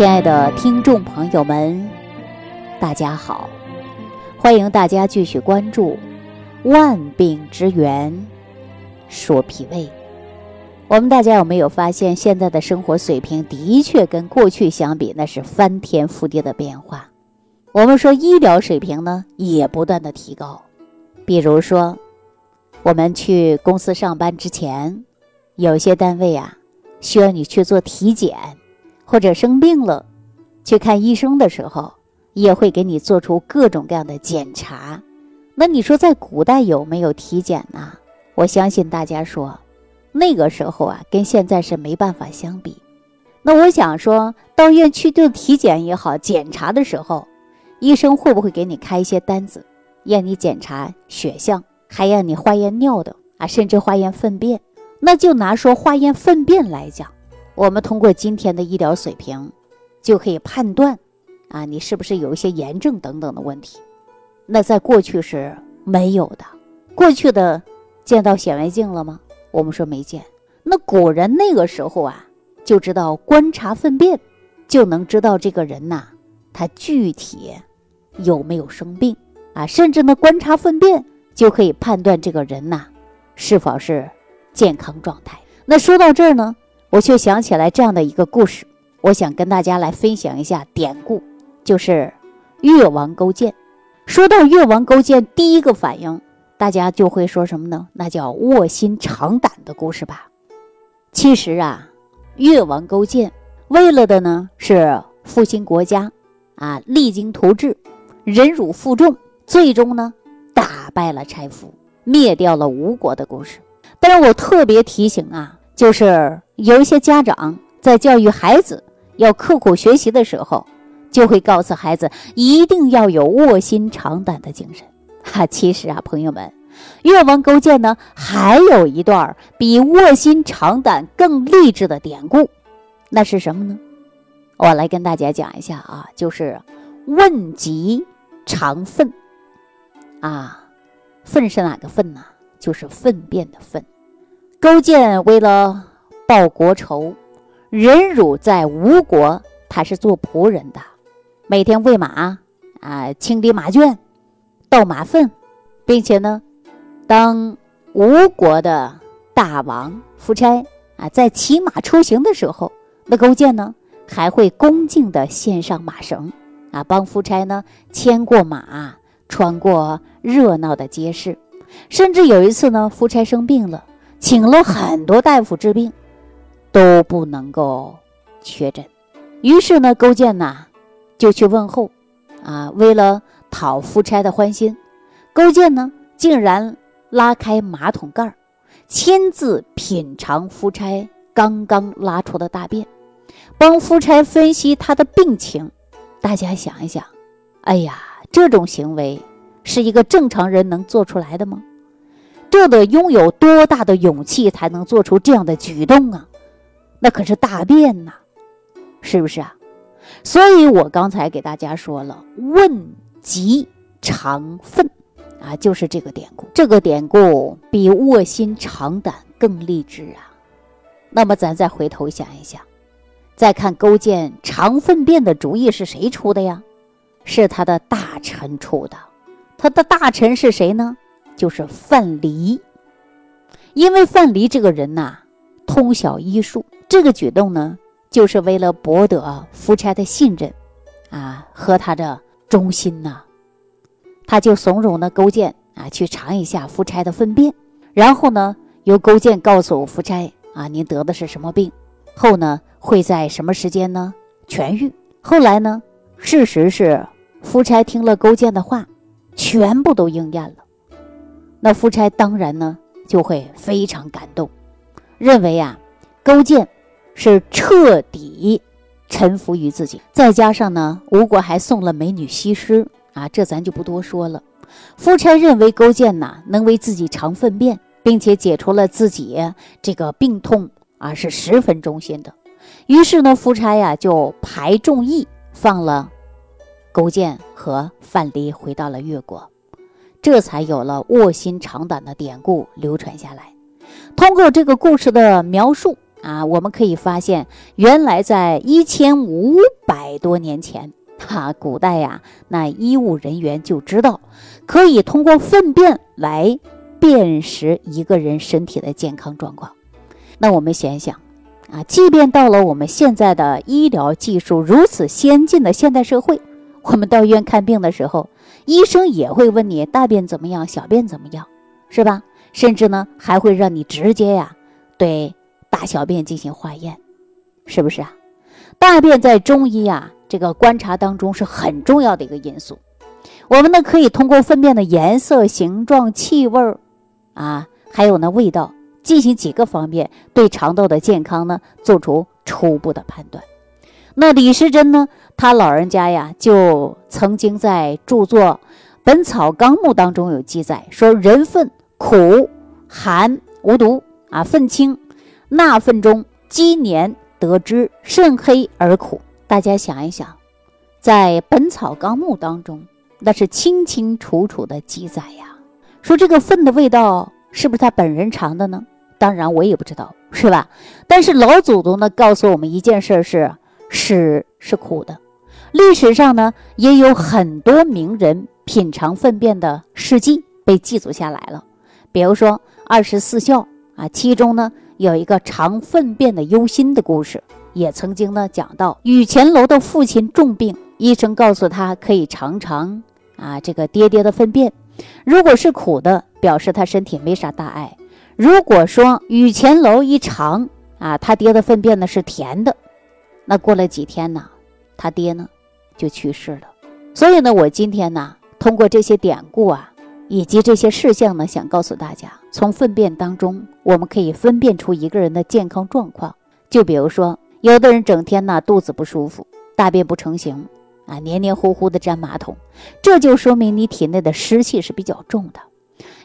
亲爱的听众朋友们，大家好！欢迎大家继续关注《万病之源说脾胃》。我们大家有没有发现，现在的生活水平的确跟过去相比，那是翻天覆地的变化。我们说医疗水平呢，也不断的提高。比如说，我们去公司上班之前，有些单位啊，需要你去做体检，或者生病了，去看医生的时候，也会给你做出各种各样的检查。那你说，在古代有没有体检呢？我相信大家说。那个时候啊，跟现在是没办法相比。那我想说到医院去做体检也好，检查的时候，医生会不会给你开一些单子，让你检查血象，还让你化验尿的啊，甚至化验粪便？那就拿说化验粪便来讲，我们通过今天的医疗水平，就可以判断啊，你是不是有一些炎症等等的问题。那在过去是没有的，过去的见到显微镜了吗？我们说没见，那古人那个时候啊，就知道观察粪便，就能知道这个人呐，他具体有没有生病啊，甚至呢观察粪便就可以判断这个人呐是否是健康状态。那说到这儿呢，我却想起来这样的一个故事，我想跟大家来分享一下典故，就是越王勾践。说到越王勾践，第一个反应。大家就会说什么呢？那叫卧薪尝胆的故事吧。其实啊，越王勾践为了的呢是复兴国家，啊，励精图治，忍辱负重，最终呢打败了柴夫，灭掉了吴国的故事。但是我特别提醒啊，就是有一些家长在教育孩子要刻苦学习的时候，就会告诉孩子一定要有卧薪尝胆的精神。哈，其实啊，朋友们，越王勾践呢，还有一段比卧薪尝胆更励志的典故，那是什么呢？我来跟大家讲一下啊，就是问疾尝粪啊，粪是哪个粪呢？就是粪便的粪。勾践为了报国仇，忍辱在吴国，他是做仆人的，每天喂马啊，清理马圈。倒马粪，并且呢，当吴国的大王夫差啊在骑马出行的时候，那勾践呢还会恭敬地献上马绳啊，帮夫差呢牵过马，穿过热闹的街市。甚至有一次呢，夫差生病了，请了很多大夫治病，都不能够确诊。于是呢，勾践呐就去问候啊，为了。讨夫差的欢心，勾践呢竟然拉开马桶盖儿，亲自品尝夫差刚刚拉出的大便，帮夫差分析他的病情。大家想一想，哎呀，这种行为是一个正常人能做出来的吗？这得拥有多大的勇气才能做出这样的举动啊？那可是大便呐，是不是啊？所以我刚才给大家说了，问。疾肠粪，啊，就是这个典故。这个典故比卧薪尝胆更励志啊。那么咱再回头想一想，再看勾践尝粪便的主意是谁出的呀？是他的大臣出的。他的大臣是谁呢？就是范蠡。因为范蠡这个人呐，通晓医术，这个举动呢，就是为了博得夫差的信任，啊，和他的。忠心呐，他就怂恿呢勾践啊去尝一下夫差的粪便，然后呢由勾践告诉夫差啊您得的是什么病，后呢会在什么时间呢痊愈。后来呢事实是夫差听了勾践的话，全部都应验了。那夫差当然呢就会非常感动，认为啊勾践是彻底。臣服于自己，再加上呢，吴国还送了美女西施啊，这咱就不多说了。夫差认为勾践呐能为自己尝粪便，并且解除了自己这个病痛啊，是十分忠心的。于是呢，夫差呀就排众议，放了勾践和范蠡回到了越国，这才有了卧薪尝胆的典故流传下来。通过这个故事的描述啊，我们可以发现，原来在一千五百多年前，哈，古代呀，那医务人员就知道，可以通过粪便来辨识一个人身体的健康状况。那我们想一想，啊，即便到了我们现在的医疗技术如此先进的现代社会，我们到医院看病的时候，医生也会问你大便怎么样，小便怎么样，是吧？甚至呢，还会让你直接呀，对。大小便进行化验，是不是啊？大便在中医啊这个观察当中是很重要的一个因素。我们呢可以通过粪便的颜色、形状、气味儿啊，还有呢味道，进行几个方面对肠道的健康呢做出初步的判断。那李时珍呢，他老人家呀就曾经在著作《本草纲目》当中有记载说：人粪苦寒无毒啊，粪清。纳粪中积黏得知，甚黑而苦。大家想一想，在《本草纲目》当中，那是清清楚楚的记载呀。说这个粪的味道是不是他本人尝的呢？当然我也不知道，是吧？但是老祖宗呢告诉我们一件事是：屎是苦的。历史上呢也有很多名人品尝粪便的事迹被记录下来了，比如说二十四孝啊，其中呢。有一个尝粪便的忧心的故事，也曾经呢讲到，雨前楼的父亲重病，医生告诉他可以尝尝啊这个爹爹的粪便，如果是苦的，表示他身体没啥大碍；如果说雨前楼一尝啊，他爹的粪便呢是甜的，那过了几天呢，他爹呢就去世了。所以呢，我今天呢通过这些典故啊。以及这些事项呢，想告诉大家，从粪便当中，我们可以分辨出一个人的健康状况。就比如说，有的人整天呢肚子不舒服，大便不成形，啊，黏黏糊糊的粘马桶，这就说明你体内的湿气是比较重的，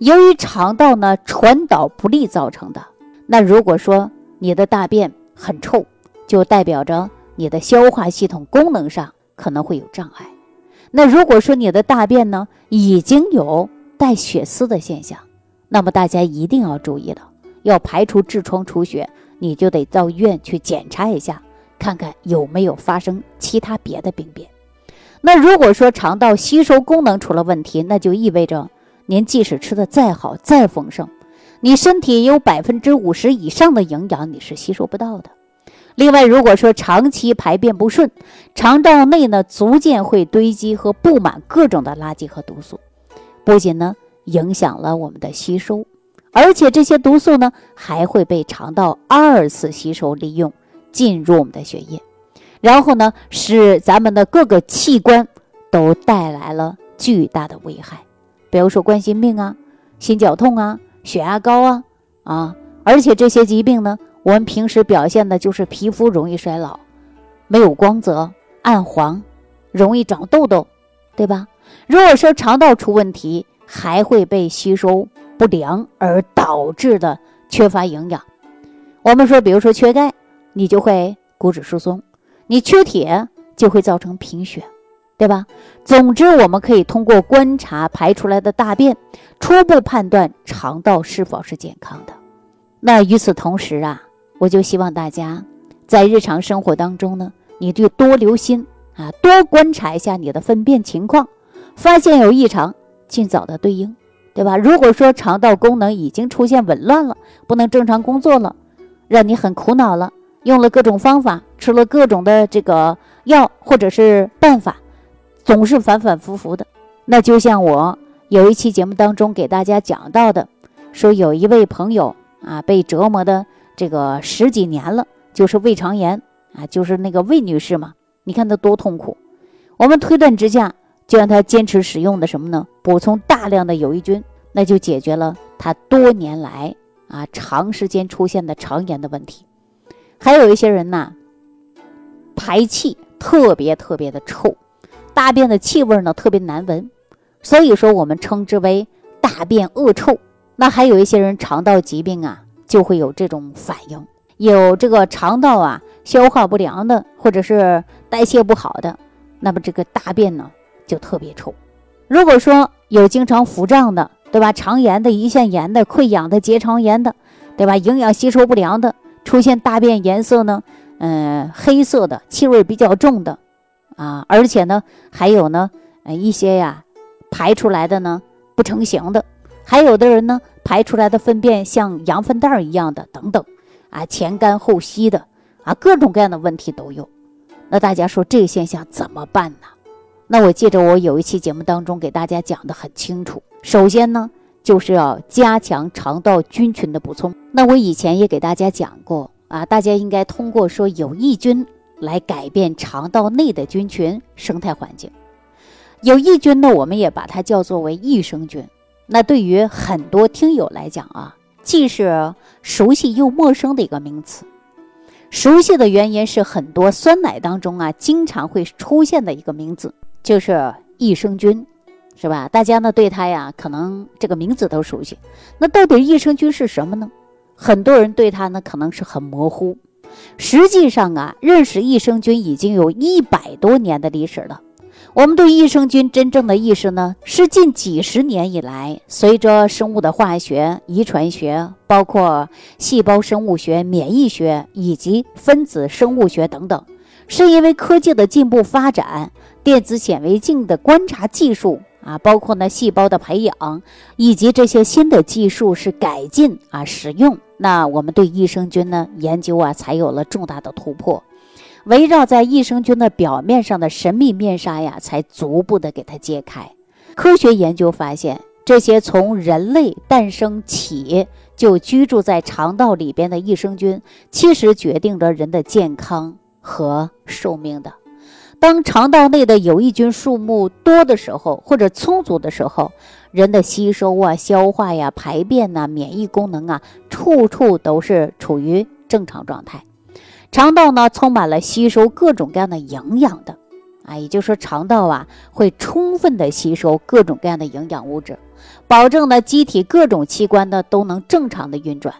由于肠道呢传导不利造成的。那如果说你的大便很臭，就代表着你的消化系统功能上可能会有障碍。那如果说你的大便呢已经有带血丝的现象，那么大家一定要注意了，要排除痔疮出血，你就得到医院去检查一下，看看有没有发生其他别的病变。那如果说肠道吸收功能出了问题，那就意味着您即使吃的再好再丰盛，你身体有百分之五十以上的营养你是吸收不到的。另外，如果说长期排便不顺，肠道内呢逐渐会堆积和布满各种的垃圾和毒素。不仅呢影响了我们的吸收，而且这些毒素呢还会被肠道二次吸收利用，进入我们的血液，然后呢使咱们的各个器官都带来了巨大的危害，比如说冠心病啊、心绞痛啊、血压高啊啊，而且这些疾病呢，我们平时表现的就是皮肤容易衰老，没有光泽、暗黄，容易长痘痘，对吧？如果说肠道出问题，还会被吸收不良而导致的缺乏营养。我们说，比如说缺钙，你就会骨质疏松；你缺铁，就会造成贫血，对吧？总之，我们可以通过观察排出来的大便，初步判断肠道是否是健康的。那与此同时啊，我就希望大家在日常生活当中呢，你就多留心啊，多观察一下你的粪便情况。发现有异常，尽早的对应，对吧？如果说肠道功能已经出现紊乱了，不能正常工作了，让你很苦恼了，用了各种方法，吃了各种的这个药或者是办法，总是反反复复的。那就像我有一期节目当中给大家讲到的，说有一位朋友啊，被折磨的这个十几年了，就是胃肠炎啊，就是那个魏女士嘛，你看她多痛苦。我们推断之下。就让他坚持使用的什么呢？补充大量的有益菌，那就解决了他多年来啊长时间出现的肠炎的问题。还有一些人呢，排气特别特别的臭，大便的气味呢特别难闻，所以说我们称之为大便恶臭。那还有一些人肠道疾病啊，就会有这种反应，有这个肠道啊消化不良的，或者是代谢不好的，那么这个大便呢。就特别臭。如果说有经常腹胀的，对吧？肠炎的、胰腺炎的、溃疡的、结肠炎的，对吧？营养吸收不良的，出现大便颜色呢，嗯，黑色的，气味比较重的，啊，而且呢，还有呢，呃，一些呀，排出来的呢不成形的，还有的人呢，排出来的粪便像羊粪蛋一样的，等等，啊，前干后稀的，啊，各种各样的问题都有。那大家说这个现象怎么办呢？那我记着我有一期节目当中给大家讲的很清楚，首先呢。就是要加强肠道菌群的补充。那我以前也给大家讲过啊，大家应该通过说有益菌来改变肠道内的菌群生态环境。有益菌呢，我们也把它叫做为益生菌。那对于很多听友来讲啊，既是熟悉又陌生的一个名词。熟悉的原因是很多酸奶当中啊经常会出现的一个名字，就是益生菌。是吧？大家呢对它呀，可能这个名字都熟悉。那到底益生菌是什么呢？很多人对它呢可能是很模糊。实际上啊，认识益生菌已经有一百多年的历史了。我们对益生菌真正的意识呢，是近几十年以来，随着生物的化学、遗传学，包括细胞生物学、免疫学以及分子生物学等等，是因为科技的进步发展，电子显微镜的观察技术。啊，包括呢细胞的培养，以及这些新的技术是改进啊使用，那我们对益生菌呢研究啊才有了重大的突破，围绕在益生菌的表面上的神秘面纱呀，才逐步的给它揭开。科学研究发现，这些从人类诞生起就居住在肠道里边的益生菌，其实决定着人的健康和寿命的。当肠道内的有益菌数目多的时候，或者充足的时候，人的吸收啊、消化呀、排便呐、免疫功能啊，处处都是处于正常状态。肠道呢，充满了吸收各种各样的营养的，啊，也就是说，肠道啊会充分的吸收各种各样的营养物质，保证呢机体各种器官呢都能正常的运转。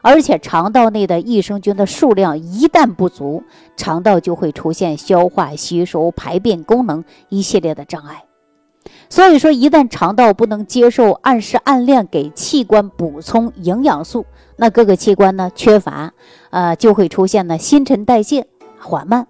而且肠道内的益生菌的数量一旦不足，肠道就会出现消化、吸收、排便功能一系列的障碍。所以说，一旦肠道不能接受按时按量给器官补充营养素，那各个器官呢缺乏，呃，就会出现呢新陈代谢缓慢。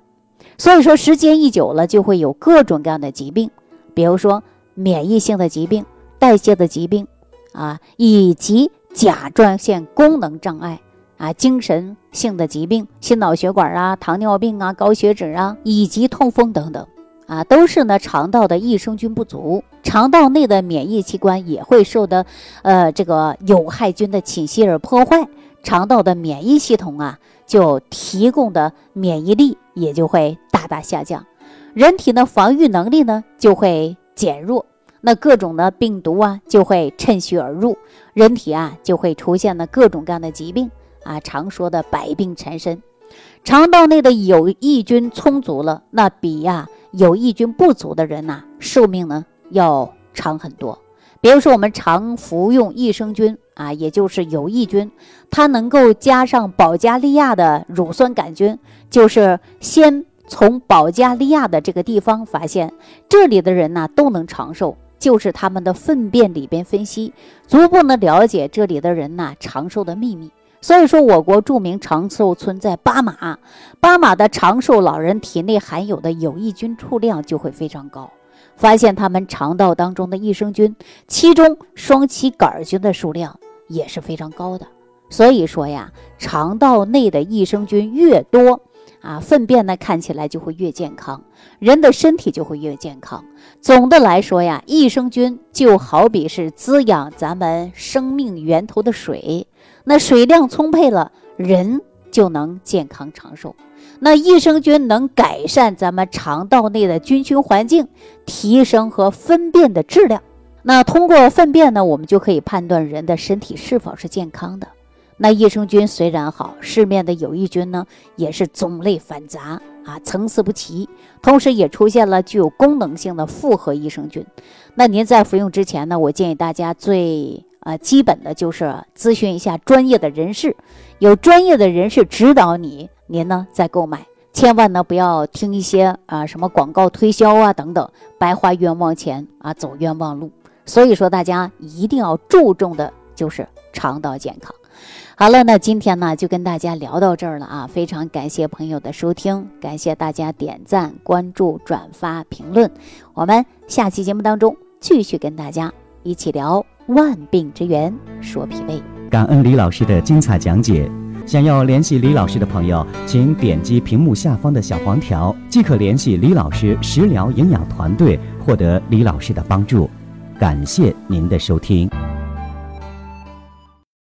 所以说，时间一久了，就会有各种各样的疾病，比如说免疫性的疾病、代谢的疾病啊，以及。甲状腺功能障碍啊，精神性的疾病，心脑血管啊，糖尿病啊，高血脂啊，以及痛风等等啊，都是呢肠道的益生菌不足，肠道内的免疫器官也会受的呃这个有害菌的侵袭而破坏，肠道的免疫系统啊就提供的免疫力也就会大大下降，人体的防御能力呢就会减弱。那各种的病毒啊，就会趁虚而入，人体啊就会出现了各种各样的疾病啊，常说的百病缠身。肠道内的有益菌充足了，那比呀有益菌不足的人呐，寿命呢要长很多。比如说我们常服用益生菌啊，也就是有益菌，它能够加上保加利亚的乳酸杆菌，就是先从保加利亚的这个地方发现，这里的人呢都能长寿。就是他们的粪便里边分析，逐步呢了解这里的人呐长寿的秘密。所以说，我国著名长寿村在巴马，巴马的长寿老人体内含有的有益菌数量就会非常高。发现他们肠道当中的益生菌，其中双歧杆菌的数量也是非常高的。所以说呀，肠道内的益生菌越多。啊，粪便呢看起来就会越健康，人的身体就会越健康。总的来说呀，益生菌就好比是滋养咱们生命源头的水，那水量充沛了，人就能健康长寿。那益生菌能改善咱们肠道内的菌群环境，提升和粪便的质量。那通过粪便呢，我们就可以判断人的身体是否是健康的。那益生菌虽然好，市面的有益菌呢也是种类繁杂啊，层次不齐，同时也出现了具有功能性的复合益生菌。那您在服用之前呢，我建议大家最啊基本的就是咨询一下专业的人士，有专业的人士指导你，您呢再购买，千万呢不要听一些啊什么广告推销啊等等，白花冤枉钱啊，走冤枉路。所以说大家一定要注重的就是肠道健康。好了，那今天呢就跟大家聊到这儿了啊！非常感谢朋友的收听，感谢大家点赞、关注、转发、评论。我们下期节目当中继续跟大家一起聊万病之源，说脾胃。感恩李老师的精彩讲解。想要联系李老师的朋友，请点击屏幕下方的小黄条，即可联系李老师食疗营养团队，获得李老师的帮助。感谢您的收听。